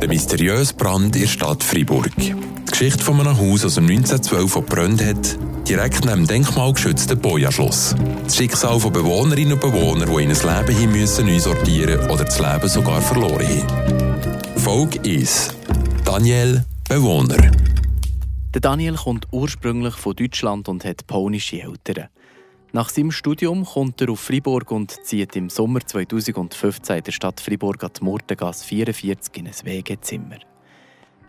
Der mysteriöse Brand in der Stadt Freiburg. Die Geschichte von einem Haus aus dem 1912, das gebrannt hat, direkt neben dem denkmalgeschützten Boja-Schloss. Das Schicksal von Bewohnerinnen und Bewohnern, die in ein Leben hin müssen neu sortieren oder das Leben sogar verloren haben. Folge 1. Daniel, Bewohner. Der Daniel kommt ursprünglich von Deutschland und hat polnische Eltern. Nach seinem Studium kommt er auf Fribourg und zieht im Sommer 2015 in der Stadt Fribourg an die Murtengasse 44 in ein Wegezimmer.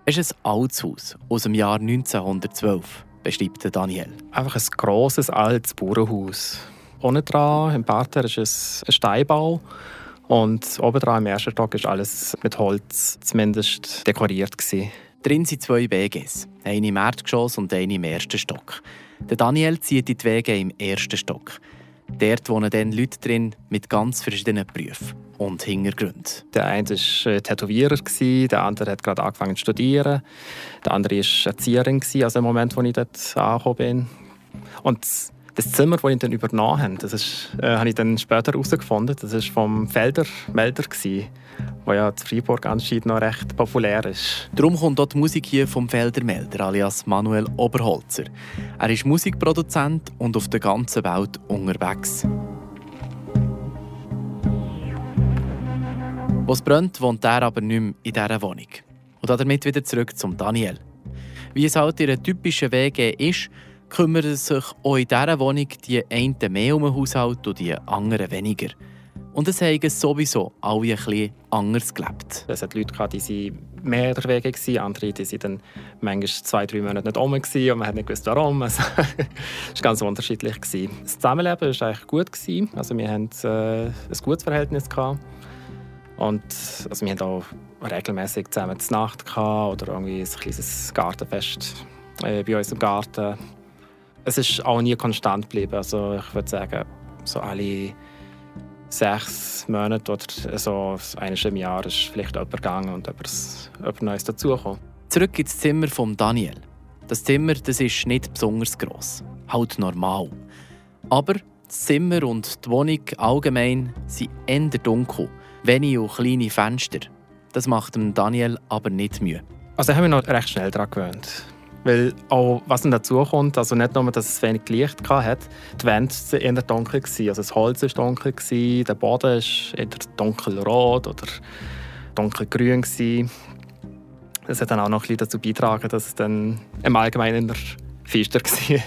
Es ist ein altes Haus aus dem Jahr 1912, beschreibt Daniel. Einfach ein grosses, altes Bauernhaus. Unten dran, im Parterre, ist es ein Steinbau. Und oben dran, im ersten Stock, ist alles mit Holz zumindest dekoriert. Gewesen. Drin sind zwei WGs, eine im Erdgeschoss und eine im ersten Stock. Der Daniel zieht in die Wege im ersten Stock. Dort wohnen dann Leute drin mit ganz verschiedenen Berufen und Hintergründen. Der eine war äh, Tätowierer, der andere hat gerade angefangen zu studieren, der andere war Erzieherin, also im Moment, wo ich dort angekommen bin. Und das Zimmer, das ich dann übernommen habe, das ist, äh, habe ich dann später herausgefunden, das war vom Felder Melder, der ja in Freiburg anscheinend noch recht populär ist. Darum kommt auch die Musik hier vom Felder Melder, alias Manuel Oberholzer. Er ist Musikproduzent und auf der ganzen Welt unterwegs. Wo es brennt, wohnt er aber nicht mehr in dieser Wohnung. Und damit wieder zurück zum Daniel. Wie es halt in einer typischen WG ist, kümmern sich auch in dieser Wohnung die einen mehr um den Haushalt und die anderen weniger. Und es haben sowieso alle bisschen anders gelebt. Es hat Leute die mehr in der Wege waren, andere die sind dann manchmal zwei, drei Monate nicht um und man hat nicht gewusst, warum. Also, es war ganz unterschiedlich. Das Zusammenleben war eigentlich gut. Also, wir hatten äh, ein gutes Verhältnis. Gehabt. Und also, wir hatten auch regelmäßig zusammen zur Nacht gehabt, oder irgendwie ein kleines Gartenfest äh, bei uns im Garten es ist auch nie konstant geblieben. Also ich würde sagen, so alle sechs Monate oder so eines im Jahr ist vielleicht jemand gegangen und etwas, Neues dazugekommen. Zurück ins Zimmer von Daniel. Das Zimmer das ist nicht besonders gross, halt normal. Aber das Zimmer und die Wohnung allgemein sind eher dunkel, wenige und kleine Fenster. Das macht dem Daniel aber nicht Mühe. Also ich habe mich noch recht schnell daran gewöhnt. Weil auch, was dann dazu kommt, also nicht nur, dass es wenig Licht hatte, die Wände waren eher dunkel. Gewesen. Also das Holz war dunkel, gewesen, der Boden war eher dunkelrot oder dunkelgrün. Gewesen. Das hat dann auch noch ein bisschen dazu beigetragen, dass es dann im Allgemeinen eher finster war.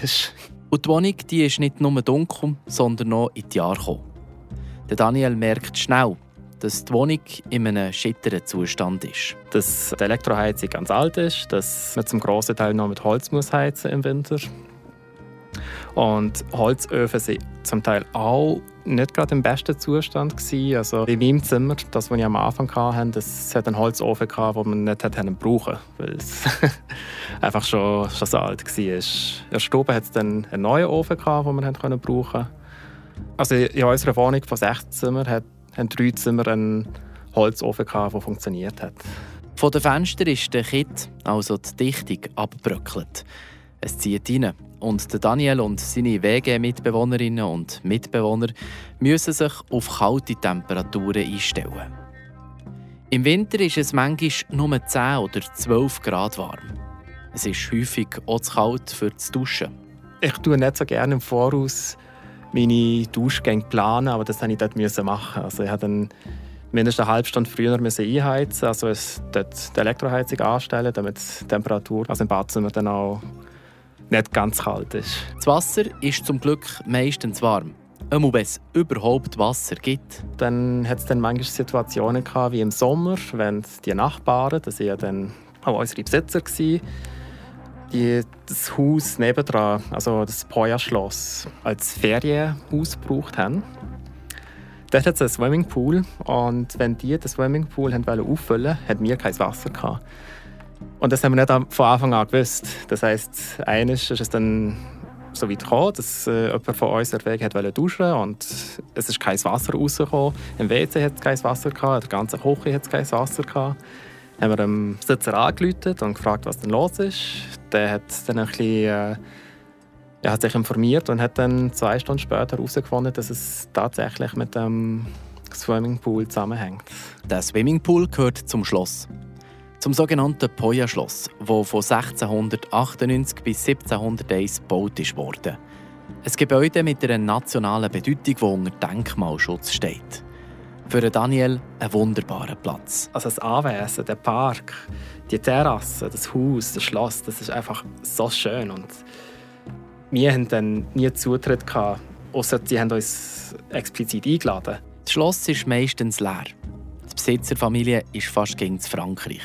Und die Wohnung die ist nicht nur dunkel, sondern noch in die Jahre gekommen. Daniel merkt schnell, dass die Wohnung in einem schitteren Zustand ist. Dass die Elektroheizung ganz alt ist, dass man zum grossen Teil noch mit Holz muss heizen im Winter. Und Holzöfen sind zum Teil auch nicht gerade im besten Zustand gewesen. Also in meinem Zimmer, das, was ich am Anfang hatte, das hat einen Holzofen gehabt, den man nicht hätte brauchen weil es einfach schon, schon so alt war. In der Stube hat es dann einen neuen Ofen gehabt, den man brauchen konnte. Also in unserer Wohnung von 16 Zimmern hat haben drei Zimmer einen Holzofen, der funktioniert hat. Von den Fenstern ist der Kit, also die Dichtung, abgebröckelt. Es zieht rein. Und Daniel und seine WG-Mitbewohnerinnen und Mitbewohner müssen sich auf kalte Temperaturen einstellen. Im Winter ist es manchmal nur 10 oder 12 Grad warm. Es ist häufig auch zu kalt für das Duschen. Ich tue nicht so gerne im Voraus meine Duschgänge planen, aber das musste ich dort machen. Also ich musste dann mindestens eine halbe Stunde früher einheizen, also dort die Elektroheizung anstellen, damit die Temperatur also im Badzimmer dann auch nicht ganz kalt ist. Das Wasser ist zum Glück meistens warm. Einmal wenn es überhaupt Wasser gibt. Dann hat es dann manchmal Situationen gehabt, wie im Sommer, wenn die Nachbarn, das waren ja dann auch unsere Besitzer, die das Haus nebendran, also das Poja-Schloss, als Ferienhaus gebraucht haben. Dort hat es einen Swimmingpool und wenn die den Swimmingpool auffüllen wollten, hatten wir kein Wasser. Gehabt. Und das haben wir nicht von Anfang an gewusst. Das heisst, eines ist es dann so weit gekommen, dass äh, jemand von uns Weg wollte duschen und es ist kein Wasser rausgekommen. Im WC hat es kein Wasser gehabt, in der ganzen Küche hat es kein Wasser gehabt haben wir dem Besitzer angerufen und gefragt, was denn los ist. Der hat dann ein bisschen, äh, er hat sich informiert und hat dann zwei Stunden später herausgefunden, dass es tatsächlich mit dem Swimmingpool zusammenhängt. Der Swimmingpool gehört zum Schloss. zum sogenannten Poja-Schloss, das von 1698 bis 1701 gebaut wurde. Ein Gebäude mit einer nationalen Bedeutung, das unter Denkmalschutz steht. Für Daniel ein wunderbarer Platz. Also das Anwesen, der Park, die Terrasse, das Haus, das Schloss, das ist einfach so schön. Und wir hatten dann nie Zutritt, gehabt, außer sie haben uns explizit eingeladen. Das Schloss ist meistens leer. Die Besitzerfamilie ist fast gegen Frankreich.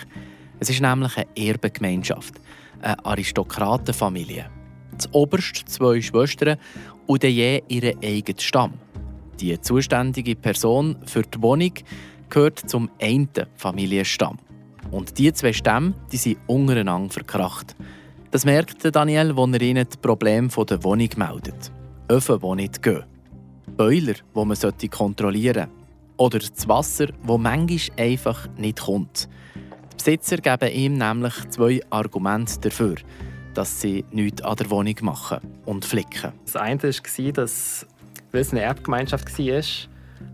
Es ist nämlich eine Erbengemeinschaft, eine Aristokratenfamilie. Das oberst zwei Schwestern und je ihren eigenen Stamm. Die zuständige Person für die Wohnung gehört zum einen Familienstamm. Und die zwei Stämme die sind untereinander verkracht. Das merkt Daniel, als er ihnen das Problem der Wohnung meldet. Öfen, die nicht gehen. Boiler, die man kontrollieren sollte. Oder das Wasser, das manchmal einfach nicht kommt. Die Besitzer geben ihm nämlich zwei Argumente dafür, dass sie nichts an der Wohnung machen und flicken. Das eine war, dass weil es eine Erbgemeinschaft war,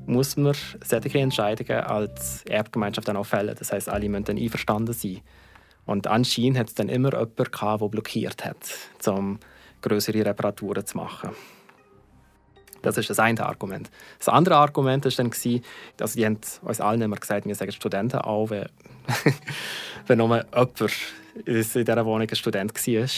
muss man solche Entscheidungen als Erbgemeinschaft dann auch fällen. Das heißt, alle müssen dann einverstanden sein. Und anscheinend hat es dann immer jemanden gehabt, der blockiert hat, um größere Reparaturen zu machen. Das ist das eine Argument. Das andere Argument war dann, also die haben uns allen immer gesagt, wir sagen Studenten auch, wenn, wenn nur jemand in dieser Wohnung ein Student war.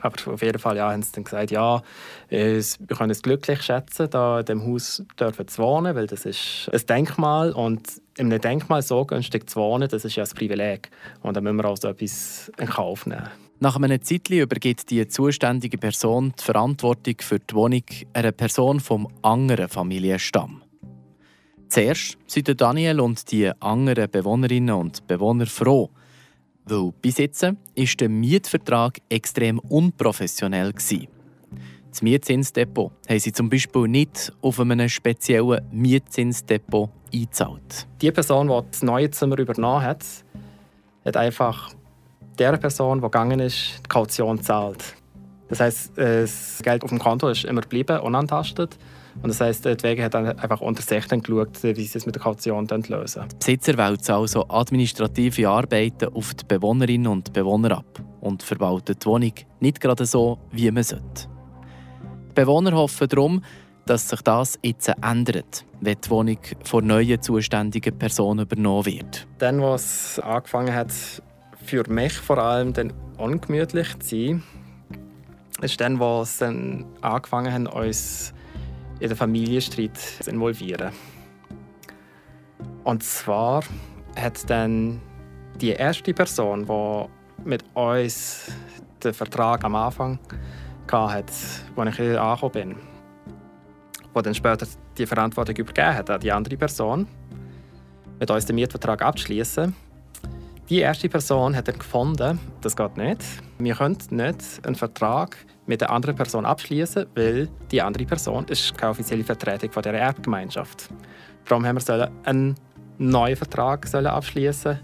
Aber auf jeden Fall ja, haben sie dann gesagt, ja, wir können es glücklich schätzen, da in diesem Haus dürfen zu wohnen, weil das ist ein Denkmal und in einem Denkmal so günstig zu wohnen, das ist ja ein Privileg. Und da müssen wir auch so etwas in Kauf nehmen. Nach einem Zeitchen übergibt die zuständige Person die Verantwortung für die Wohnung einer Person vom anderen Familienstamm. Zuerst sind Daniel und die anderen Bewohnerinnen und Bewohner froh, weil bis jetzt war der Mietvertrag extrem unprofessionell. Das Mietzinsdepot haben sie zum Beispiel nicht auf einem speziellen Mietzinsdepot eingezahlt. Die Person, die das neue Zimmer übernommen hat, hat einfach der Person, die gegangen ist, die Kaution gezahlt. Das heißt, das Geld auf dem Konto ist immer geblieben, unantastet. Und das heisst, die Wege hat dann einfach unter sich dann geschaut, wie sie es mit der Kaution lösen. Die Besitzer wälzen also administrative Arbeiten auf die Bewohnerinnen und Bewohner ab und verwalten die Wohnung nicht gerade so, wie man sollte. Die Bewohner hoffen darum, dass sich das jetzt ändert, wenn die Wohnung von neuen zuständigen Personen übernommen wird. Dann, was angefangen hat, für mich vor allem dann ungemütlich zu sein, ist dann, was dann angefangen haben, uns in den Familienstreit zu involvieren. Und zwar hat dann die erste Person, die mit uns den Vertrag am Anfang hatte, als ich hier angekommen bin, die dann später die Verantwortung übergeben hat an die andere Person, mit uns den Mietvertrag abzuschließen. Die erste Person hat dann gefunden, das geht nicht. Wir können nicht einen Vertrag mit der anderen Person abschließen, weil die andere Person ist keine offizielle Vertretung von der Erbgemeinschaft. Darum haben wir einen neuen Vertrag abschließen,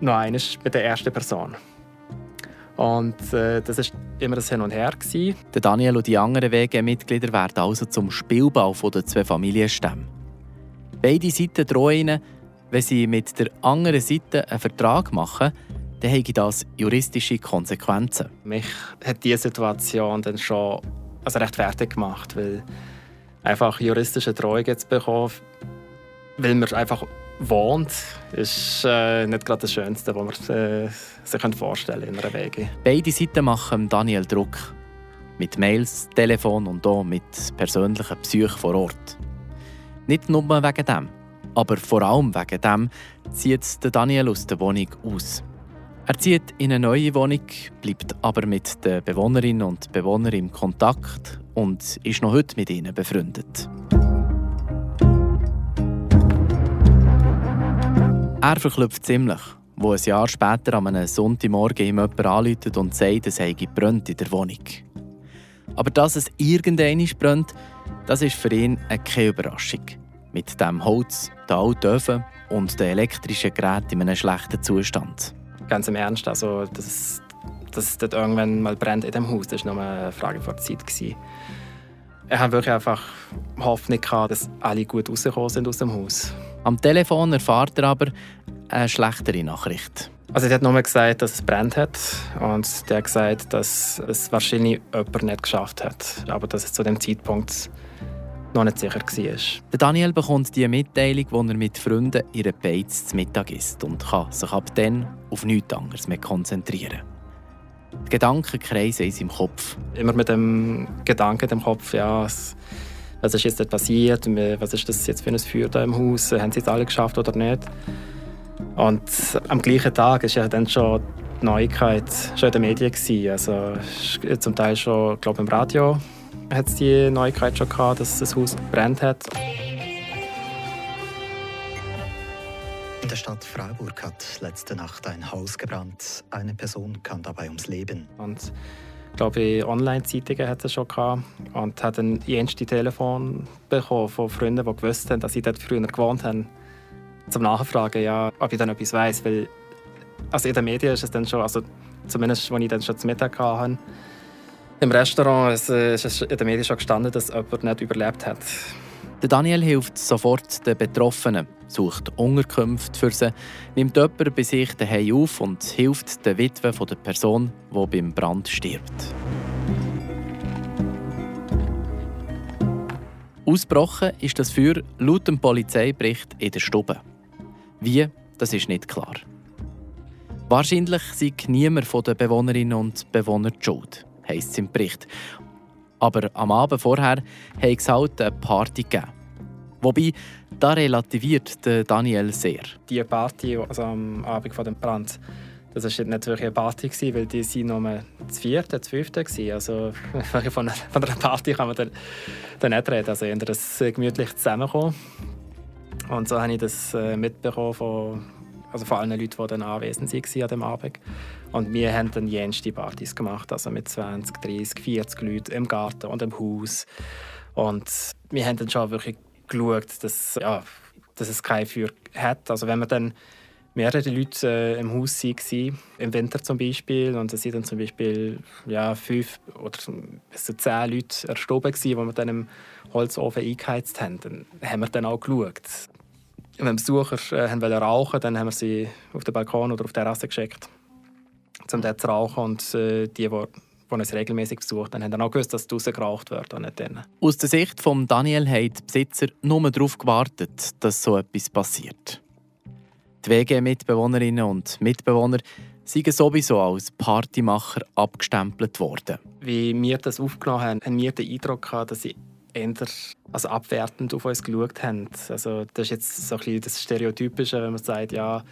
noch eines mit der ersten Person. Und äh, das ist immer das Hin und Her. Der Daniel und die anderen WG-Mitglieder werden also zum Spielbau der zwei Familienstämme. Beide Seiten drohen ihnen, wenn sie mit der anderen Seite einen Vertrag machen, dann hätte das juristische Konsequenzen. Mich hat diese Situation dann schon also recht fertig gemacht, weil einfach juristische Drohungen zu bekommen, weil man einfach wohnt, ist äh, nicht gerade das Schönste, was man äh, sich vorstellen kann in einer Wege. Beide Seiten machen Daniel Druck. Mit Mails, Telefon und auch mit persönlichen Besuchen vor Ort. Nicht nur wegen dem, aber vor allem wegen dem zieht Daniel aus der Wohnung aus. Er zieht in eine neue Wohnung, bleibt aber mit den Bewohnerinnen und Bewohnern im Kontakt und ist noch heute mit ihnen befreundet. Er verklüpft ziemlich, wo ein Jahr später an einem Sonntagmorgen ihm jemand anruft und sagt, es brennt in der Wohnung. Aber dass es irgendein brennt, das ist für ihn keine Überraschung. Mit dem Holz, den alten Öfen und den elektrischen Geräten in einem schlechten Zustand. Ganz im Ernst, also dass, dass es dort irgendwann mal brennt in dem Haus, das war nur eine Frage von Zeit. Gewesen. Ich habe wirklich einfach Hoffnung gehabt, dass alle gut rausgekommen sind aus dem Haus. Am Telefon erfahrt er aber eine schlechtere Nachricht. Also er hat nur gesagt, dass es brennt hat und der hat gesagt, dass es wahrscheinlich jemand nicht geschafft hat, aber dass es zu dem Zeitpunkt noch nicht sicher war. Daniel bekommt die Mitteilung, wo er mit Freunden ihre Beiz zu Mittag isst und kann sich ab dann auf nichts anderes mehr konzentrieren. Die Gedanken kreisen in seinem Kopf. Immer mit dem Gedanken im Kopf, ja, was, ist jetzt passiert, was ist das jetzt für ein Feuer da im Haus, haben sie es alle geschafft oder nicht. Und am gleichen Tag ist ja dann schon die Neuigkeit schon in den Medien gewesen. Also zum Teil schon, glaube im Radio hat es die Neuigkeit schon gehabt, dass das Haus brennt hat. In der Stadt Freiburg hat letzte Nacht ein Haus gebrannt. Eine Person kam dabei ums Leben. Und ich glaube, Online-Zeitungen hat es schon gehabt und hat ein jenste Telefon bekommen von Freunden, die gewusst haben, dass sie dort früher gewohnt haben, zum Nachfragen, ja, ob ich dann etwas weiß, weil also in den Medien ist es dann schon, also zumindest, als ich dann schon zu Mittag hatte, im Restaurant ist es in den Medien schon gestanden, dass jemand nicht überlebt hat. Daniel hilft sofort den Betroffenen, sucht Unterkünfte für sie, nimmt jemanden bei sich daheim auf und hilft der Witwe der Person, die beim Brand stirbt. Ausbrochen ist das Feuer laut dem Polizeibericht in der Stube. Wie, das ist nicht klar. Wahrscheinlich sei niemand von den Bewohnerinnen und Bewohnern Schuld heisst es im Bericht. Aber am Abend vorher hat es halt eine Party gegeben. Wobei, da relativiert Daniel sehr. Die Party also am Abend vor dem Brand, das war nicht wirklich eine Party, weil die sind nur das vierte, das fünfte. Also von einer Party kann man dann, dann nicht reden. Also eher ein gemütlich Zusammenkommen. Und so habe ich das äh, mitbekommen von also vor allen Leuten, die dann anwesend waren an dem Abend. Und wir haben dann jenste Partys gemacht, also mit 20, 30, 40 Leuten im Garten und im Haus. Und wir haben dann schon wirklich geschaut, dass, ja, dass es kein Feuer hat. Also wenn man dann mehrere Leute äh, im Haus waren, im Winter zum Beispiel, und es sind dann zum Beispiel ja, fünf oder bis zu zehn Leute gewesen, wo wir dann im Holzofen eingeheizt haben, dann haben wir dann auch geschaut wenn Besucher äh, haben rauchen dann haben wir sie auf den Balkon oder auf der Terrasse geschickt, um dort zu rauchen. Und äh, die, die, die uns regelmäßig besucht haben, haben dann auch gewusst, dass draußen geraucht wird und nicht drinnen. Aus der Sicht von Daniel haben die Besitzer nur darauf gewartet, dass so etwas passiert. Die WG-Mitbewohnerinnen und Mitbewohner sind sowieso als Partymacher abgestempelt worden. Wie wir das aufgenommen haben, haben wir den Eindruck gehabt, dass sie eher also abwertend auf uns geschaut haben. Also das ist jetzt so ein das Stereotypische, wenn man sagt, ja,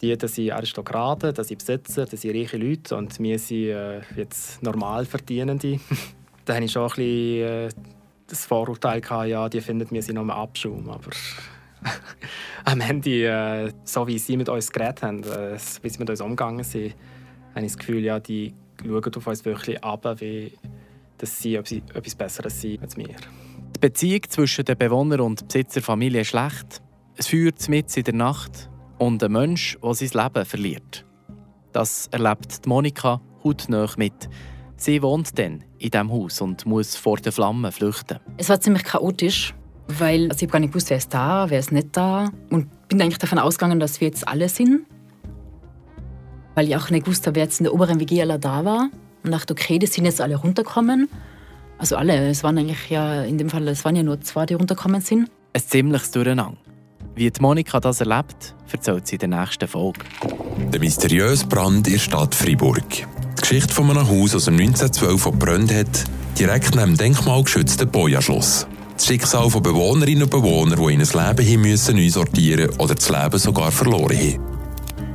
die das sind Aristokraten, das sind Besitzer, das sind reiche Leute und wir sind äh, jetzt normal Verdienende. da hatte ich schon ein bisschen äh, das Vorurteil, gehabt, ja, die finden, wir sind nur Abschaum. Aber am Ende, äh, so wie sie mit uns geredet haben, äh, wie sie mit uns umgegangen sind, habe ich das Gefühl, ja, die schauen auf uns wirklich ab, wie dass sie etwas Besseres sind als wir. Die Beziehung zwischen den Bewohnern und Besitzerfamilie ist schlecht. Es führt mit in der Nacht und ein Mensch, der sein Leben verliert. Das erlebt Monika hautnah mit. Sie wohnt dann in diesem Haus und muss vor den Flammen flüchten. Es war ziemlich chaotisch, weil ich gar nicht gewusst, wer ist da, wer ist nicht da. Und bin eigentlich davon ausgegangen, dass wir jetzt alle sind. Weil ich auch nicht gewusst habe, wer jetzt in der oberen WG alle da war und dachte, okay, die sind jetzt alle runtergekommen. Also alle, es waren eigentlich ja in dem Fall, es waren ja nur zwei, die runtergekommen sind. Ein ziemliches Durcheinander. Wie die Monika das erlebt, erzählt sie in der nächsten Folge. Der mysteriöse Brand in der Stadt Freiburg. Die Geschichte von einem Haus aus dem 1912 gebrannt hat, direkt neben dem denkmalgeschützten Boja-Schloss. Das Schicksal von Bewohnerinnen und Bewohnern, die in ein Leben hin müssen neu sortieren oder das Leben sogar verloren haben.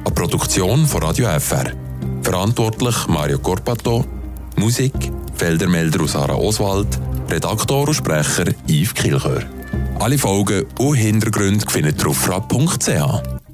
Eine Produktion von Radio FR. Verantwortlich Mario Corpato, Musik Feldermelder aus Sarah Oswald, Redaktor und Sprecher Yves Kilchör. Alle Folgen und Hintergründe findet ihr auf frapp.ch.